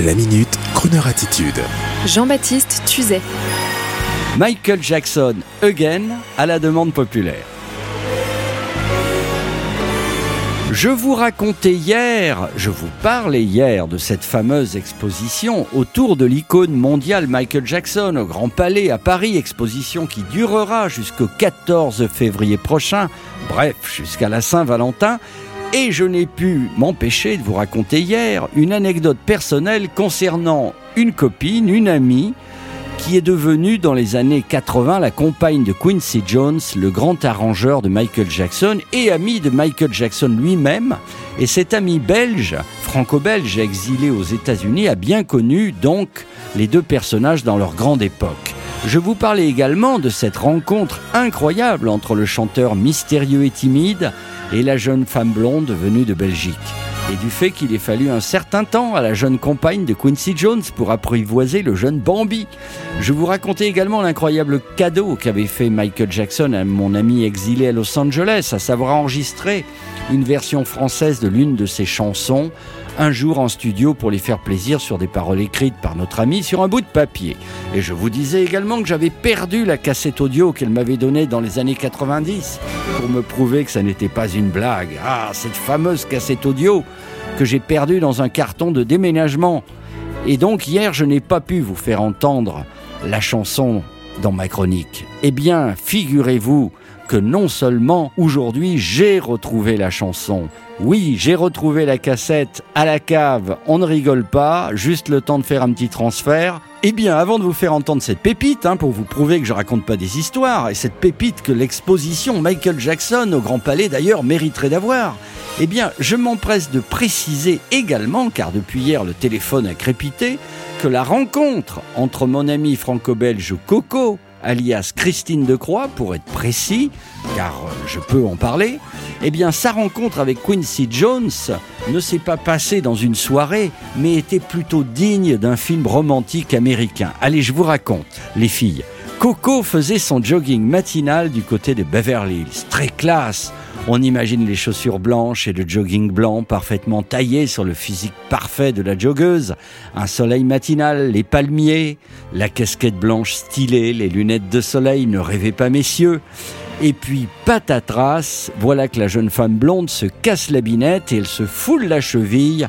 La minute, Kroneur attitude. Jean-Baptiste Tuzet. Michael Jackson, again, à la demande populaire. Je vous racontais hier, je vous parlais hier de cette fameuse exposition autour de l'icône mondiale Michael Jackson au Grand Palais à Paris, exposition qui durera jusqu'au 14 février prochain, bref, jusqu'à la Saint-Valentin. Et je n'ai pu m'empêcher de vous raconter hier une anecdote personnelle concernant une copine, une amie, qui est devenue dans les années 80 la compagne de Quincy Jones, le grand arrangeur de Michael Jackson et ami de Michael Jackson lui-même. Et cet ami belge, franco-belge exilé aux États-Unis, a bien connu donc les deux personnages dans leur grande époque. Je vous parlais également de cette rencontre incroyable entre le chanteur mystérieux et timide et la jeune femme blonde venue de Belgique. Et du fait qu'il ait fallu un certain temps à la jeune compagne de Quincy Jones pour apprivoiser le jeune Bambi. Je vous racontais également l'incroyable cadeau qu'avait fait Michael Jackson à mon ami exilé à Los Angeles, à savoir enregistrer une version française de l'une de ses chansons un jour en studio pour lui faire plaisir sur des paroles écrites par notre amie sur un bout de papier. Et je vous disais également que j'avais perdu la cassette audio qu'elle m'avait donnée dans les années 90 pour me prouver que ça n'était pas une blague. Ah, cette fameuse cassette audio que j'ai perdue dans un carton de déménagement. Et donc hier, je n'ai pas pu vous faire entendre la chanson dans ma chronique. Eh bien, figurez-vous que non seulement aujourd'hui j'ai retrouvé la chanson, oui, j'ai retrouvé la cassette à la cave, on ne rigole pas, juste le temps de faire un petit transfert. Eh bien, avant de vous faire entendre cette pépite, hein, pour vous prouver que je raconte pas des histoires, et cette pépite que l'exposition Michael Jackson au Grand Palais d'ailleurs mériterait d'avoir, eh bien, je m'empresse de préciser également, car depuis hier le téléphone a crépité, que la rencontre entre mon ami franco-belge Coco alias Christine Decroix, pour être précis, car euh, je peux en parler, eh bien sa rencontre avec Quincy Jones ne s'est pas passée dans une soirée, mais était plutôt digne d'un film romantique américain. Allez, je vous raconte, les filles. Coco faisait son jogging matinal du côté de Beverly Hills, très classe, on imagine les chaussures blanches et le jogging blanc parfaitement taillés sur le physique parfait de la joggeuse, un soleil matinal, les palmiers, la casquette blanche stylée, les lunettes de soleil, ne rêvez pas messieurs. Et puis, patatras, voilà que la jeune femme blonde se casse la binette et elle se foule la cheville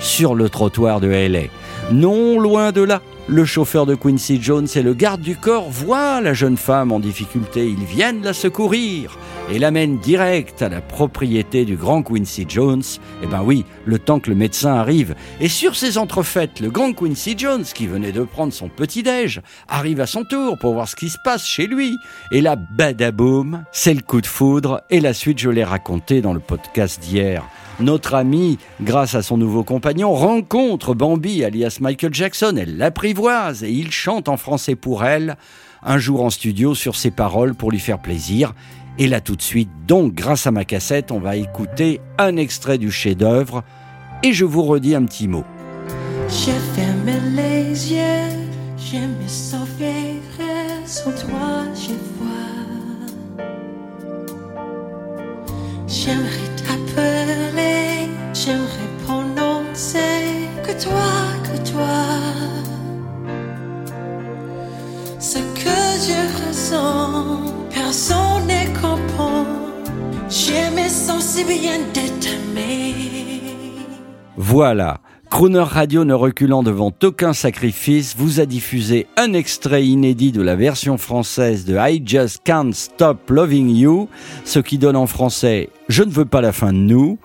sur le trottoir de LA. Non loin de là, le chauffeur de Quincy Jones et le garde du corps voient la jeune femme en difficulté. Ils viennent la secourir et l'amènent direct à la propriété du grand Quincy Jones. Eh ben oui, le temps que le médecin arrive. Et sur ces entrefaites, le grand Quincy Jones, qui venait de prendre son petit-déj, arrive à son tour pour voir ce qui se passe chez lui. Et là, badaboum, c'est le coup de foudre. Et la suite, je l'ai raconté dans le podcast d'hier. Notre ami, grâce à son nouveau compagnon, rencontre Bambi, alias Michael Jackson. Elle l'apprivoise et il chante en français pour elle, un jour en studio sur ses paroles pour lui faire plaisir. Et là tout de suite, donc grâce à ma cassette, on va écouter un extrait du chef-d'œuvre et je vous redis un petit mot. J'aimerais prononcer que toi, que toi. Ce que je ressens, personne ne comprend. J'aimais sans si bien d'être Voilà. Crooner Radio ne reculant devant aucun sacrifice, vous a diffusé un extrait inédit de la version française de I Just Can't Stop Loving You, ce qui donne en français Je ne veux pas la fin de nous,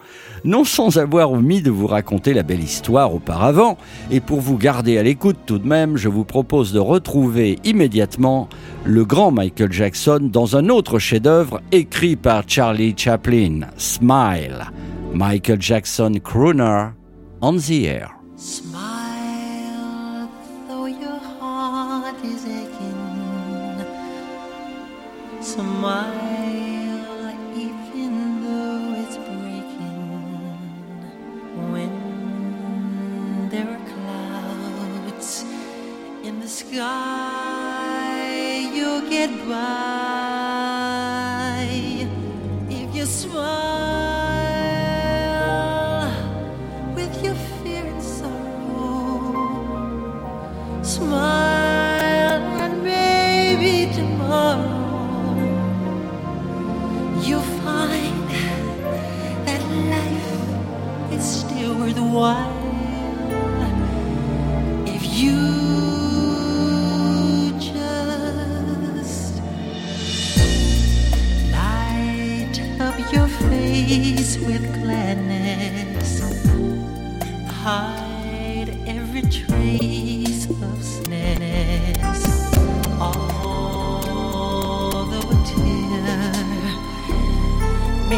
non sans avoir omis de vous raconter la belle histoire auparavant, et pour vous garder à l'écoute tout de même, je vous propose de retrouver immédiatement le grand Michael Jackson dans un autre chef-d'œuvre écrit par Charlie Chaplin, Smile, Michael Jackson Crooner on the air. Smile, though your heart is aching. Smile, even though it's breaking. When there are clouds in the sky, you'll get by if you smile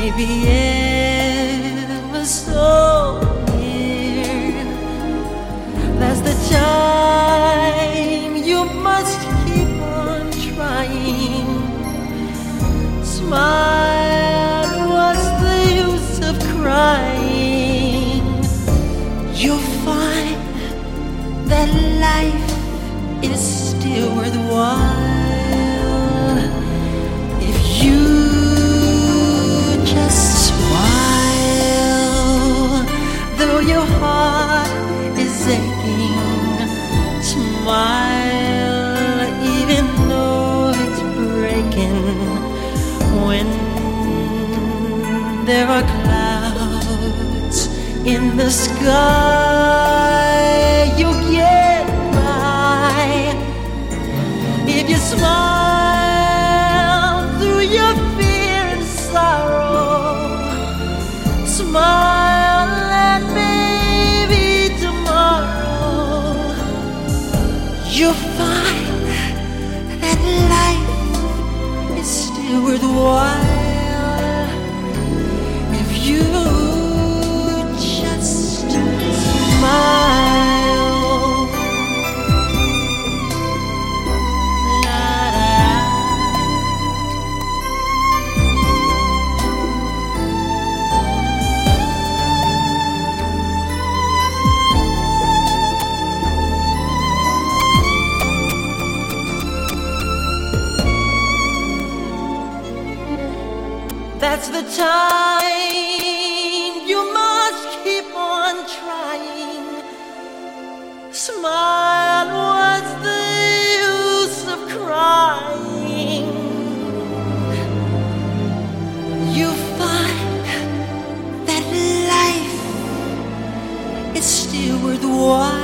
may be ever so near. That's the time you must keep on trying. Smile, what's the use of crying? You'll find that life is still worthwhile there are clouds in the sky, you get by if you smile through your fear and sorrow, smile and maybe tomorrow you'll find that life is still worthwhile You just went that's the time 我。